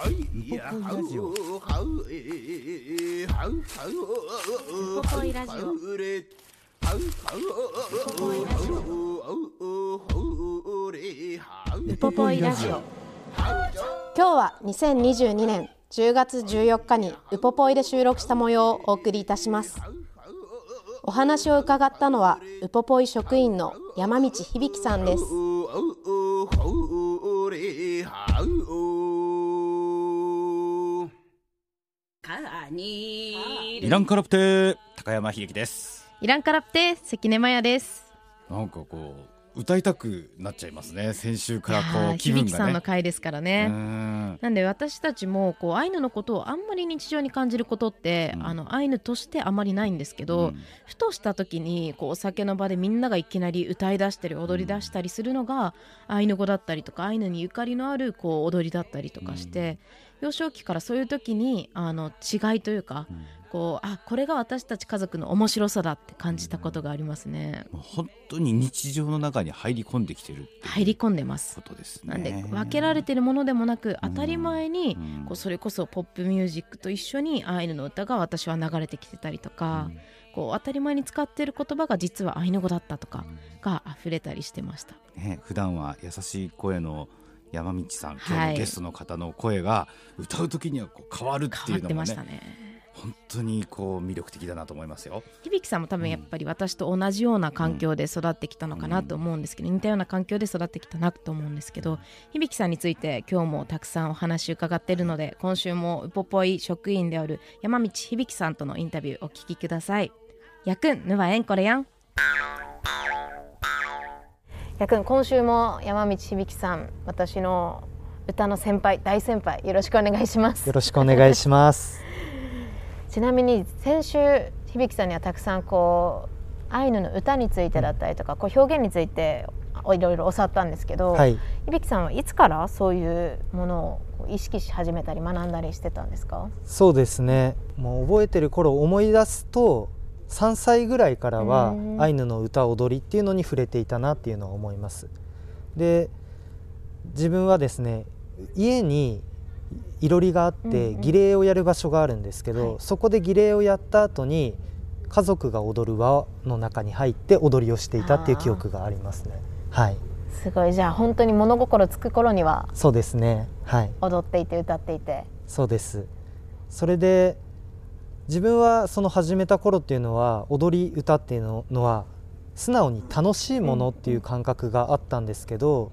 ポポイラジオ。ウポポイラジオウポポイラジオ今日は2022年10月14日にウポポイで収録した模様をお送りいたしますお話を伺ったのはウポポイ職員の山道響さんですイランカラプテ高山秀樹です。イランカラプテ関根麻也です。なんかこう歌いたくなっちゃいますね。先週からこう気分響さんのがね回ですからね、うん。なんで私たちもこうアイヌのことをあんまり日常に感じることって、うん。あのアイヌとしてあまりないんですけど、うん。ふとした時にこうお酒の場でみんながいきなり歌い出したり踊り出したりするのが、アイヌ語だったりとかアイヌにゆかりのあるこう踊りだったりとかして、幼少期からそういう時にあの違いというか、うん。こうあこれが私たち家族の面白さだって感じたことがありますね。もう本当に日常の中に入り込んできてる入り込んでます。ことですね。なんで分けられてるものでもなく当たり前にうん。こうそれこそポップミュージックと一緒にアイヌの歌が私は流れてきてたりとか、こう当たり前に使っている言葉が実はアイヌ語だったとかが溢れたりしてました。ね、普段は優しい声の山道さん今日はいのゲストの方の声が歌う時にはこう変わるっていうのもねね。本当にこう魅力的だなと思いますよ。響さんも多分やっぱり私と同じような環境で育ってきたのかなと思うんですけど、似たような環境で育ってきたなと思うんですけど響さんについて今日もたくさんお話伺っているので今週もウポポイ職員である山道響さんとのインタビューお聞きください。やくんぬはえんこれやん。やくん今週も山道響さん私の歌の先輩大先輩よろしくお願いしますよろしくお願いします。ちなみに先週響さんにはたくさんこうアイヌの歌についてだったりとか、こう表現についていろいろ教わったんですけど、はい、響さんはいつからそういうものを意識し始めたり学んだりしてたんですか？そうですね。もう覚えてる頃を思い出すと、3歳ぐらいからはうんアイヌの歌踊りっていうのに触れていたなっていうのを思います。で、自分はですね、家にいろりがあっうんてうん儀礼をやる場所があるんですけど、はいそこで儀礼をやった後に家族が踊る輪の中に入って踊りをしていたっていう記憶がありますね。はい、すごいじゃあ本当に物心つく頃にはそうですね。はい。踊っていて歌っていてそうですそれで自分はその始めた頃っていうのは踊り歌っていうののは素直に楽しいものっていう感覚があったんですけど、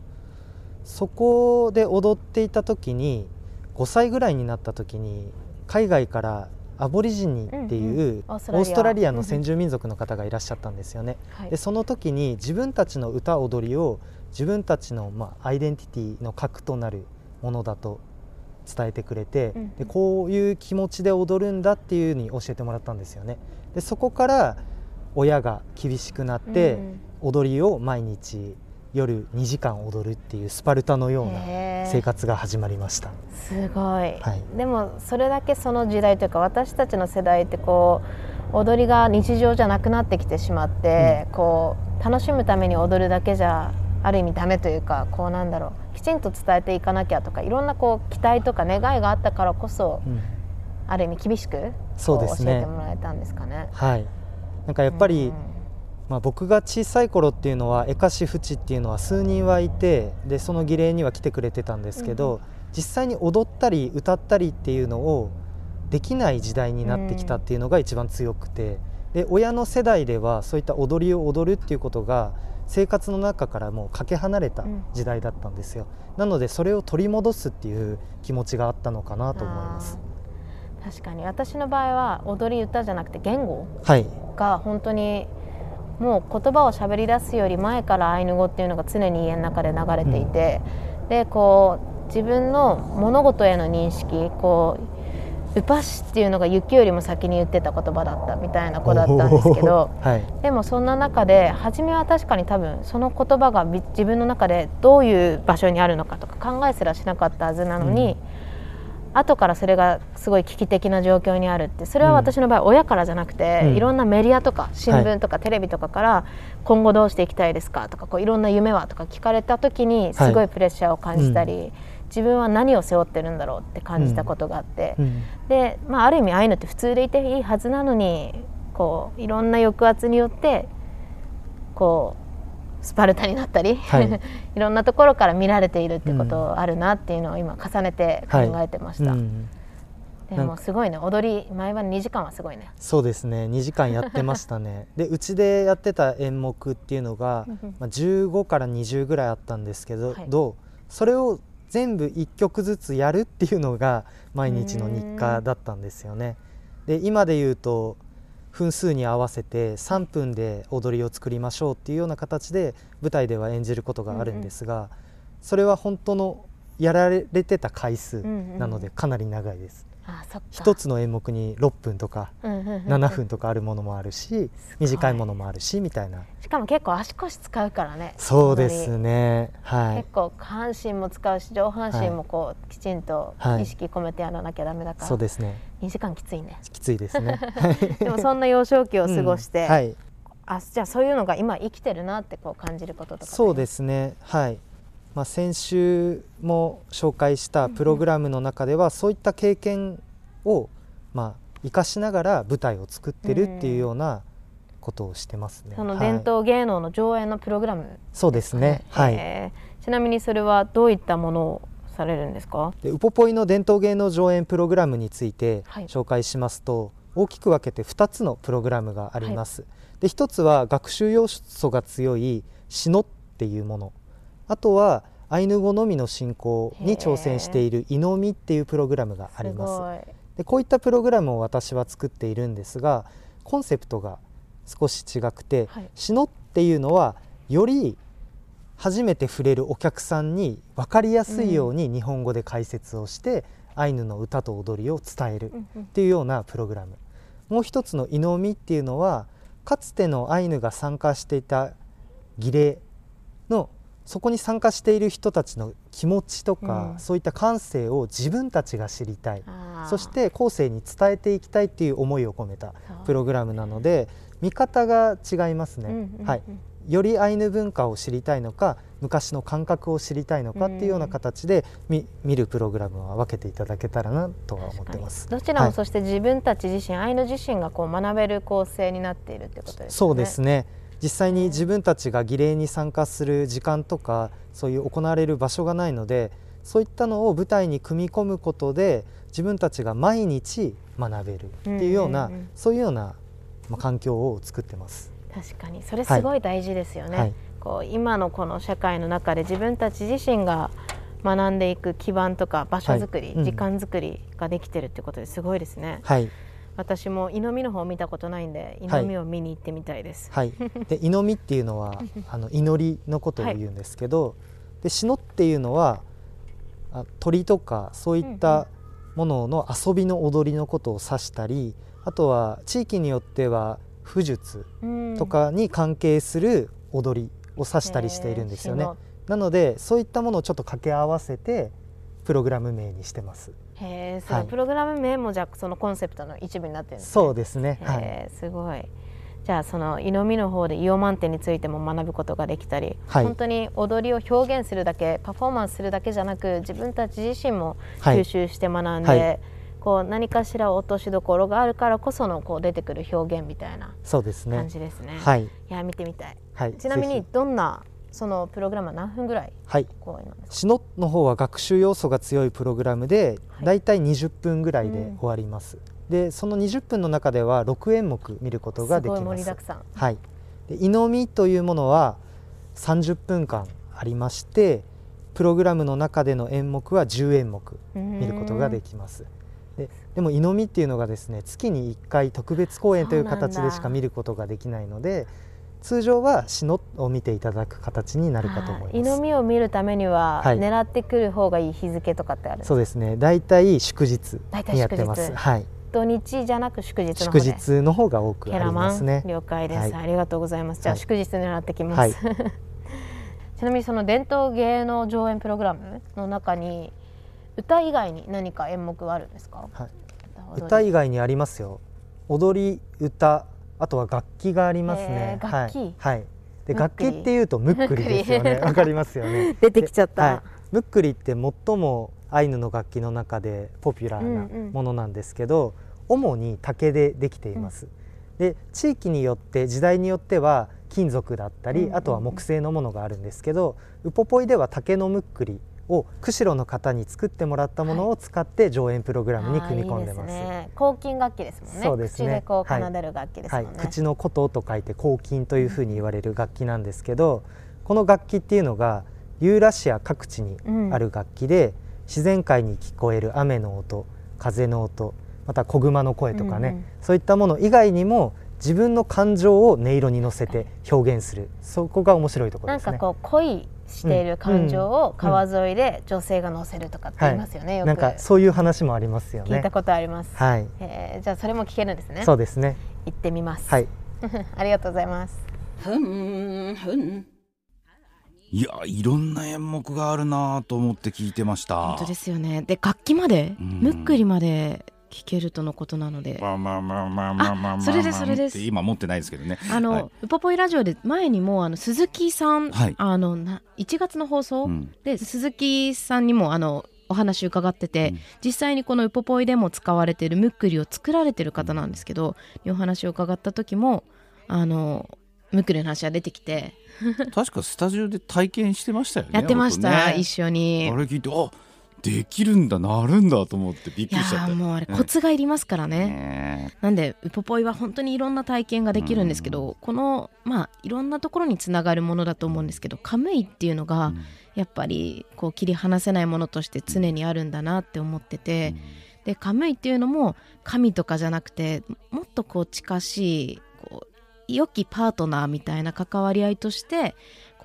そこで踊っていた時に5歳ぐらいになった時に海外からアボリジニっていうオーオストラリアの先住民族の方がいらっしゃったんですよね。はいでその時に自分たちの歌踊りを自分たちの、まあ、アイデンティティの核となるものだと伝えてくれて、うんうん。でこういう気持ちで踊るんだっていうふうに教えてもらったんですよね。でそこから親が厳しくなって、うん踊りを毎日夜2時間踊るっていうスパルタのような生活が始まりました。すごい、はい。でもそれだけその時代というか私たちの世代ってこう踊りが日常じゃなくなってきてしまって、こう楽しむために踊るだけじゃある意味ダメというかこうなんだろうきちんと伝えていかなきゃとかいろんなこう期待とか願いがあったからこそうん。ある意味厳しくそうですね。こ教えてもらえたんですかね。はい。なんかやっぱり、うんまあ、僕が小さい頃っていうのはエカシフチっていうのは数人はいてでその儀礼には来てくれてたんですけど、うん。実際に踊ったり歌ったりっていうのをできない時代になってきたっていうのが一番強くてで親の世代ではそういった踊りを踊るっていうことが生活の中からもうかけ離れた時代だったんですよ、なのでそれを取り戻すっていう気持ちがあったのかなと思います。確かに。私の場合は踊り歌じゃなくて言語はい。が本当にもう言葉を喋り出すより前からアイヌ語っていうのが常に家の中で流れていて、でこう自分の物事への認識こうウパシっていうのが雪よりも先に言ってた言葉だったみたいな子だったんですけど、はい、でもそんな中で初めは確かに多分その言葉が自分の中でどういう場所にあるのかとか考えすらしなかったはずなのに、うん、後からそれがすごい危機的な状況にあるってそれは私の場合親からじゃなくて、うん、いろんなメディアとか新聞とかテレビとかから今後どうしていきたいですかとかこういろんな夢はとか聞かれた時にすごいプレッシャーを感じたり。はいうん自分は何を背負ってるんだろうって感じたことがあって、うん、で、まあ、ある意味ああいうのって普通でいていいはずなのにこういろんな抑圧によってこうスパルタになったり、はい、いろんなところから見られているってことあるなっていうのを今重ねて考えてました。はい。うん。でもすごいね。踊り前は2時間はすごいね。そうですね。2時間やってましたね。でうちでやってた演目っていうのが、まあ、15から20ぐらいあったんですけど、はい、それを全部1曲ずつやるっていうのが毎日の日課だったんですよね。で今で言うと分数に合わせて3分で踊りを作りましょうっていうような形で舞台では演じることがあるんですが、それは本当のやられてた回数なのでかなり長いです。一つの演目に6分とか7分とかあるものもあるし短いものもあるしみたいな。しかも結構足腰使うからねそうですね。はい。結構下半身も使うし上半身もこう、きちんと意識込めてやらなきゃだめだから、そうですね。2時間きついね。きついですね。でもそんな幼少期を過ごして、はい。あじゃあそういうのが今生きてるなってこう感じることとかそうですね。はいまあ、先週も紹介したプログラムの中ではそういった経験をまあ生かしながら舞台を作ってるっていうようなことをしてますね。その伝統芸能の上演のプログラム、ね、そうですね。はい。ちなみにそれはどういったものをされるんですか？でウポポイの伝統芸能上演プログラムについて紹介しますと、はい、大きく分けて2つのプログラムがあります。はい、で1つは学習要素が強い詩のっていうもの。あとはアイヌ語のみの進行に挑戦している「いのみ」っていうプログラムがあります。でこういったプログラムを私は作っているんですがコンセプトが少し違くて、はい、詩のっていうのはより初めて触れるお客さんに分かりやすいように日本語で解説をして、うん、アイヌの歌と踊りを伝えるっていうようなプログラム、もう一つの「いのみ」っていうのはかつてのアイヌが参加していた儀礼のそこに参加している人たちの気持ちとか、うん、そういった感性を自分たちが知りたい。そして後世に伝えていきたいっていう思いを込めたプログラムなので見方が違いますね、うんうんうん、はい、よりアイヌ文化を知りたいのか昔の感覚を知りたいのかっていうような形で見見るプログラムは分けていただけたらなとは思ってます。どちらもそして自分たち自身、はい、アイヌ自身がこう学べる構成になっているってことですね。そうですね実際に自分たちが儀礼に参加する時間とかそういう行われる場所がないのでそういったのを舞台に組み込むことで自分たちが毎日学べるっていうような、うんうんうん、そういうような、まあ、環境を作ってます。確かに。それすごい大事ですよね、はい、こう今のこの社会の中で自分たち自身が学んでいく基盤とか場所づくり、はい。うん、時間づくりができてるってことですごいですね。はい私もイノミの方見たことないんでイノミを見に行ってみたいです。はい。でイノミっていうのは あの祈りのことを言うんですけど、はい、でシノっていうのはあ鳥とかそういったものの遊びの踊りのことを指したり、あとは地域によっては武術とかに関係する踊りを指したりしているんですよね。なのでそういったものをちょっと掛け合わせてプログラム名にしてます。へえ、そのプログラム名もじゃそのコンセプトの一部になってるんです、ね、そうですね。はい、すごい。じゃあその色味の方でイオマンテについても学ぶことができたり、はい、本当に踊りを表現するだけパフォーマンスするだけじゃなく自分たち自身も吸収して学んで、はい。はい、こう何かしら落としどころがあるからこそのこう出てくる表現みたいな感じですね。はい、いや見てみたい、はい、ちなみにどんなそのプログラムは何分ぐらいはい。シノの方は学習要素が強いプログラムで、はい、だいたい20分ぐらいで終わります、うん、でその20分の中では6演目見ることができます。盛りだくさん。はい。でイノミというものは30分間ありましてプログラムの中での演目は10演目見ることができます。ででもイノミっていうのがですね月に1回特別公演という形でしか見ることができないので通常はシノを見ていただく形になるかと思います。みを見るためには、はい。狙ってくる方がいい日付とかってあるんですか？そうですね。だいたい祝日にやってます。はい。土日じゃなく祝日の方祝で日の方が多くありますね。了解です、はい。ありがとうございます。じゃあ、はい。祝日狙ってきます、はい。ちなみにその伝統芸能上演プログラムの中に歌以外に何か演目はあるんですか、はい。歌以外にありますよ。踊り、歌、あとは楽器がありますへね。ー楽器はい。はい。で楽器っていうとむっくりですよね。わかりますよね。出てきちゃった、はい、ムックリって最もアイヌの楽器の中でポピュラーうんうなんものなんですけど、主に竹でできています。で地域によって時代によっては金属だったり、うんうんうんあとは木製のものがあるんですけどウポポイでは竹のムックリを釧路の方に作ってもらったものを使って上演プログラムに組み込んでます。あーいいですね。抗菌楽器ですもんね。そうですね。口で奏でる楽器ですはいもんね、、口の琴と書いて抗菌というふうに言われる楽器なんですけどこの楽器っていうのがユーラシア各地にある楽器で、自然界に聞こえる雨の音風の音また子熊の声とかね、うんうん。そういったもの以外にも自分の感情を音色に乗せて表現する。そこが面白いところですね。なんかこう恋している感情を川沿いで女性が乗せるとかって言いますよね、よく。なんかそういう話もありますよね。聞いた。ことあります、はい、えーじゃあそれも聞けるんですね。そうですね。行ってみます、はい、ありがとうございます。ふんふん。いやいろんな演目があるなと思って聞いてました。本当ですよね。で楽器まで、うん。むっくりまで聞けるとのことなので。まあまあまあまあまあまあまあそれですそれです。今持ってないですけどね。あの、はい。ウポポイラジオで前にもあの鈴木さん、はい。あのな1月の放送、うん。で鈴木さんにもあのお話伺ってて、うん。実際にこのウポポイでも使われているムックリを作られてる方なんですけど、お話を伺った時もあのムックリの話が出てきて。確かスタジオで体験してましたよねやってました、僕ね。一緒に。あれ聞いてあできるんだなるんだと思ってびっいやくりしちゃった。ーもうあれねコツがいりますからね。ねなんでウポポイは本当にいろんな体験ができるんですけど、このまあいろんなところにつながるものだと思うんですけどカムイっていうのがうん。やっぱりこう切り離せないものとして常にあるんだなって思ってて、でカムイっていうのも神とかじゃなくてもっとこう近しいこう良きパートナーみたいな関わり合いとして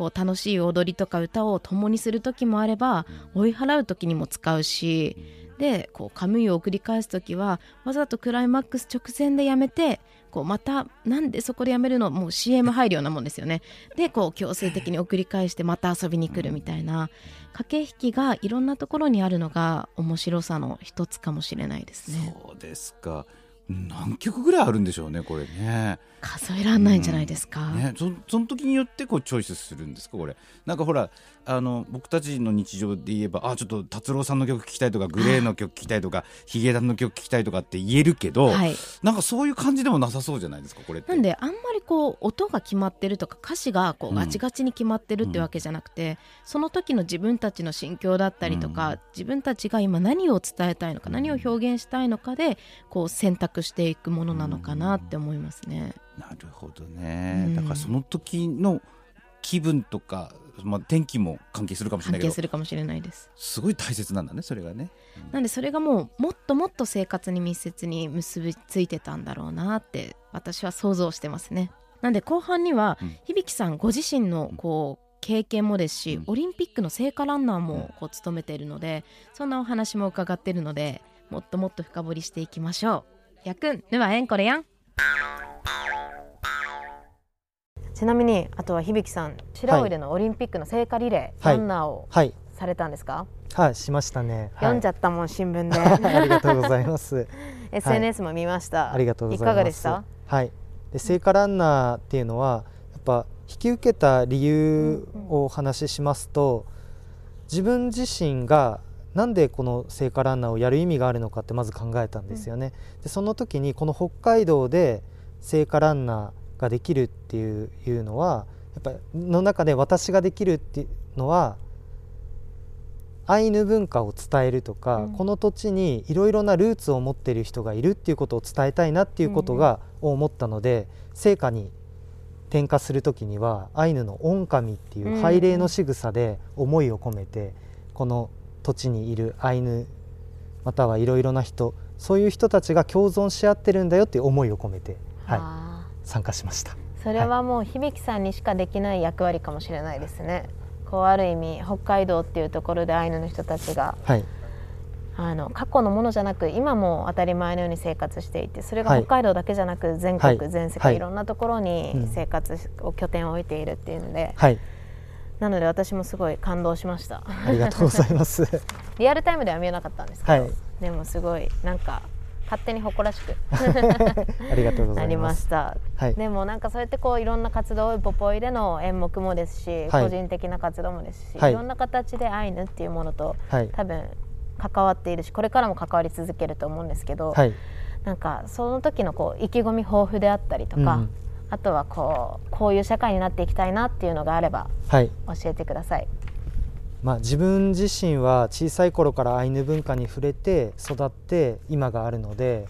こう楽しい踊りとか歌を共にする時もあれば追い払う時にも使うしでこうカムイを繰り返す時はわざとクライマックス直前でやめてこうまたなんでそこでやめるの？もう CM 入るようなもんですよね。でこう強制的に送り返してまた遊びに来るみたいな。駆け引きがいろんなところにあるのが面白さの一つかもしれないですね。そうですか何曲ぐらいあるんでしょうねこれね。数えらんないんじゃないですか、ねそその時によってこうチョイスするんですかこれ。なんかほらあの僕たちの日常で言えばあちょっと達郎さんの曲聴きたいとかグレーの曲聴きたいとかヒゲダンの曲聴きたいとかって言えるけど、はい。なんかそういう感じでもなさそうじゃないですかこれって。なんであんまりこう音が決まってるとか歌詞がこううん。ガチガチに決まってるってわけじゃなくて、その時の自分たちの心境だったりとか、うん。自分たちが今何を伝えたいのか何を表現したいのかでこう選択していくものなのかなって思いますね。なるほどね、うんだからその時の気分とか、まあ、天気も関係するかもしれな関係いけどするかもしれないです。すごい大切なんだねそれがね。なんでそれがもうもっともっと生活に密接に結びついてたんだろうなって私は想像してますね。なんで後半にはうん響さんご自身のこう経験もですし、うんオリンピックの聖火ランナーもこう務めているのでそんなお話も伺っているのでもっともっと深掘りしていきましょう。やくんぬはえんこれやんちなみにあとは響さん白老でのオリンピックの聖火リレー、はい。ランナーをはい、されたんですか、はい、しましたね。読んじゃっったもん新聞で。ありがとうございます。SNS も見ました、ありがとうございます。かがでした？はい。で聖火ランナーっていうのはやっぱ引き受けた理由をお話ししますと、自分自身がなんでこの聖火ランナーをやる意味があるのかってまず考えたんですよね。でその時にこの北海道で聖火ランナーができるっていういうのはやっぱりの中で私ができるっていうのはアイヌ文化を伝えるとか、うん。この土地にいろいろなルーツを持っている人がいるっていうことを伝えたいなっていうことが、を思ったので聖火に点火する時にはアイヌのオンカミっていう拝礼の仕草で思いを込めて、この土地にいるアイヌまたはいろいろな人そういう人たちが共存し合ってるんだよっていう思いを込めて、はい、あ参加しました。ーそれはもう響さんにしかできない役割かもしれないですね。こうある意味北海道っていうところでアイヌの人たちがはい。あの過去のものじゃなく今も当たり前のように生活していてそれがはい。北海道だけじゃなく全国、はい。全世はい。界いろんなところうん。に生活を拠点を置いているっていうので、はいなので私もすごい感動しました。ありがとうございます。リアルタイムでは見えなかったんですけど、はい。でもすごいなんか勝手に誇らしく。ありがとうござないりました。はい。でもなんかそうやってこういろんな活動ポポイでの演目もですし、はい。個人的な活動もですし、はい。い、ろんな形でアイヌっていうものとはい。多分関わっているしこれからも関わり続けると思うんですけど、はい。なんかその時のこう意気込み豊富であったりとか、うんあとはこうこういう社会になっていきたいなっていうのがあればはい教えてください。まあ、自分自身は小さい頃からアイヌ文化に触れて育って今があるので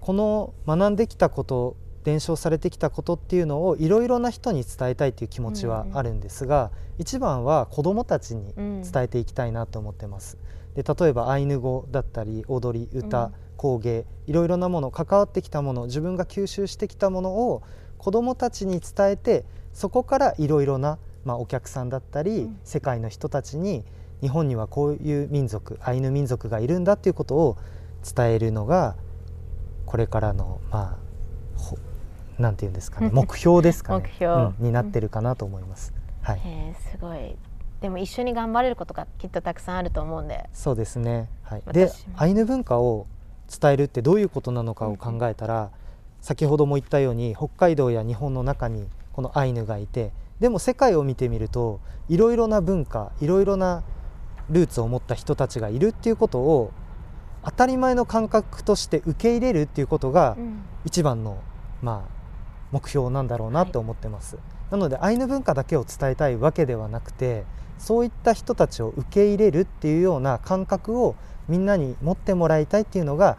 この学んできたこと伝承されてきたことっていうのをいろいろな人に伝えたいという気持ちはあるんですが、一番は子どもたちにうん伝えていきたいなと思ってます。で例えばアイヌ語だったり踊り歌、うん工芸いろいろなもの関わってきたもの自分が吸収してきたものを子どもたちに伝えてそこからいろいろな、まあ、お客さんだったり、うん。世界の人たちに日本にはこういう民族アイヌ民族がいるんだっていうことを伝えるのがこれからのまあほなんていうんですかね 目標ですかね。目標。うんになってるかなと思います。はい、えーすごい。でも一緒に頑張れることがきっとたくさんあると思うんで。そうですね、はい、でアイヌ文化を伝えるってどういうことなのかを考えたら、先ほども言ったように北海道や日本の中にこのアイヌがいてでも世界を見てみるといろいろな文化いろいろなルーツを持った人たちがいるっていうことを当たり前の感覚として受け入れるっていうことがうん。一番の、まあ、目標なんだろうなと思ってます、なのでアイヌ文化だけを伝えたいわけではなくてそういった人たちを受け入れるっていうような感覚をみんなに持ってもらいたいっていうのが、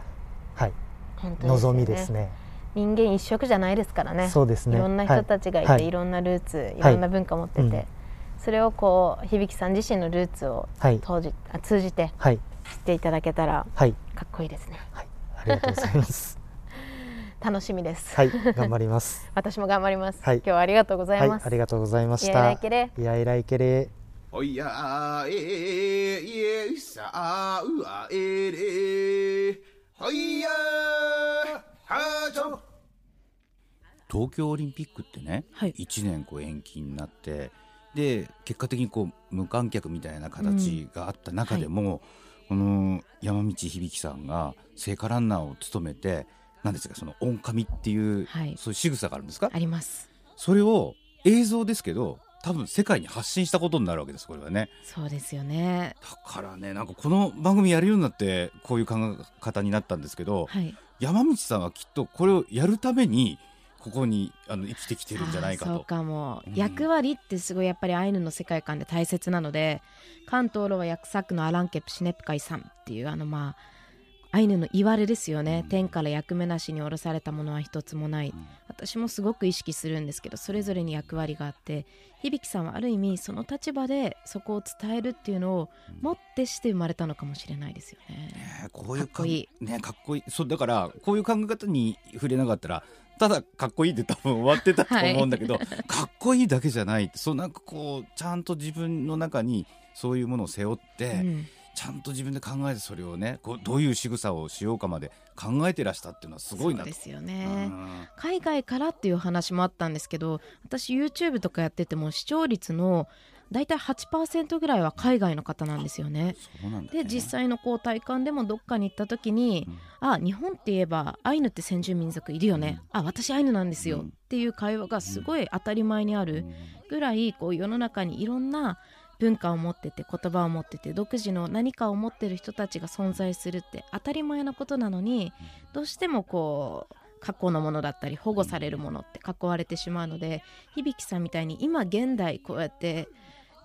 はい、本当ですよ望みですね。人間一色じゃないですからね。そうですね。いろんな人たちがいて、はい。い、ろんなルーツい。ろんな文化を持ってて、うん。それをこう響さん自身のルーツをはい、当時あ通じてはい、知っていただけたらはい、かっこいいですね。はい、ありがとうございます。楽しみです、はい、頑張ります。私も頑張ります、はい。今日はありがとうござはいいま、す、ありがとうございましいやいらいた。けれ。いやいらいけれ。おやええいえさあうあえれ。ほいや。はちょ東京オリンピックってね、はい。1年こう延期になってで結果的にこう無観客みたいな形があった中でも、この山道響さんが聖火ランナーを務めて何ですかその御神っていう、はい。そういう仕草があるんですか？あります。それを映像ですけど多分世界に発信したことになるわけですこれはね。そうですよね。だからねなんかこの番組やるようになってこういう考え方になったんですけど、はい。山道さんはきっとこれをやるためにここにあの生きてきてるんじゃないかあーそうと。かも、うん。役割ってすごいやっぱりアイヌの世界観で大切なので関東ロは役作のアランケプシネプカイさんっていうあのまあアイヌの言われですよね、うん。天から役目なしに下ろされたものは一つもない、うん。私もすごく意識するんですけどそれぞれに役割があって響さんはある意味その立場でそこを伝えるっていうのをもってして生まれたのかもしれないですよね。ねこういうかっこいいねかっこいいそうだからこういう考え方に触れなかったらただかっこいいって多分終わってたと思うんだけど、かっこいいだけじゃないってそうなんかこうちゃんと自分の中にそういうものを背負って、うん。ちゃんと自分で考えてそれをねこうどういう仕草をしようかまで考えてらしたっていうのはすごいなですようね。ん。海外からっていう話もあったんですけど私 YouTube とかやってても視聴率の大体8%ぐらいは海外の方なんですよね。ね。で実際のこう体感でもどっかに行った時にうん「あ日本って言えばアイヌって先住民族いるよね、あ私アイヌなんですよ」うん。っていう会話がすごい当たり前にあるうん。ぐらいこう世の中にいろんな文化を持ってて言葉を持ってて独自の何かを持ってる人たちが存在するって当たり前なことなのにどうしてもこう過去のものだったり保護されるものって囲われてしまうので響さんみたいに今現代こうやって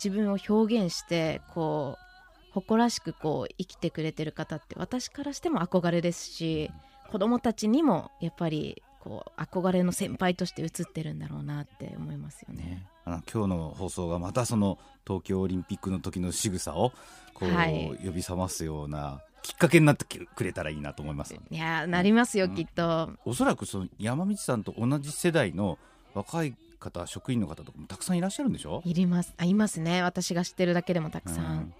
自分を表現してこう誇らしくこう生きてくれてる方って私からしても憧れですし子供たちにもやっぱりこう憧れの先輩として映ってるんだろうなって思いますよね。ね、あの今日の放送がまたその東京オリンピックの時の仕草をこう、はい呼び覚ますようなきっかけになってくれたらいいなと思います。いやーなりますよ、うんきっと。おそらくその山道さんと同じ世代の若い方職員の方とかもたくさんいらっしゃるんでしょ？いります。あいますね。私が知ってるだけでもたくさん、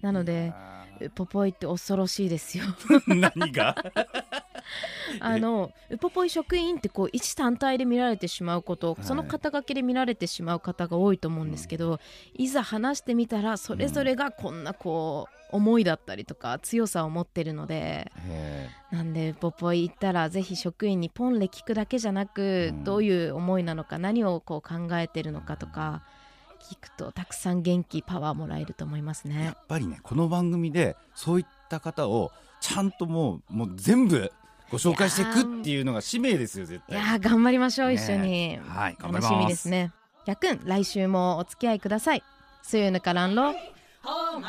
なのでウポポイって恐ろしいですよ。う ん何が？あのウポポイ職員ってこう一単体で見られてしまうこと、はい。その肩書きで見られてしまう方が多いと思うんですけど、いざ話してみたらそれぞれがこんなこう思いだったりとか強さを持ってるのでへなんでウポポイ行ったらぜひ職員にポンレ聞くだけじゃなく、うん。どういう思いなのか何をこう考えてるのかとか聞くとたくさん元気パワーもらえると思いますね。えやっ。ぱりねこの番組でそういった方をちゃんともうもう全部ご紹介していくっていうのが使命ですよ絶い対やー頑張りましょう、ね一緒に。はい頑張楽ります。しみですね。やっくん来週もお付き合いください。スユヌカランロ Home,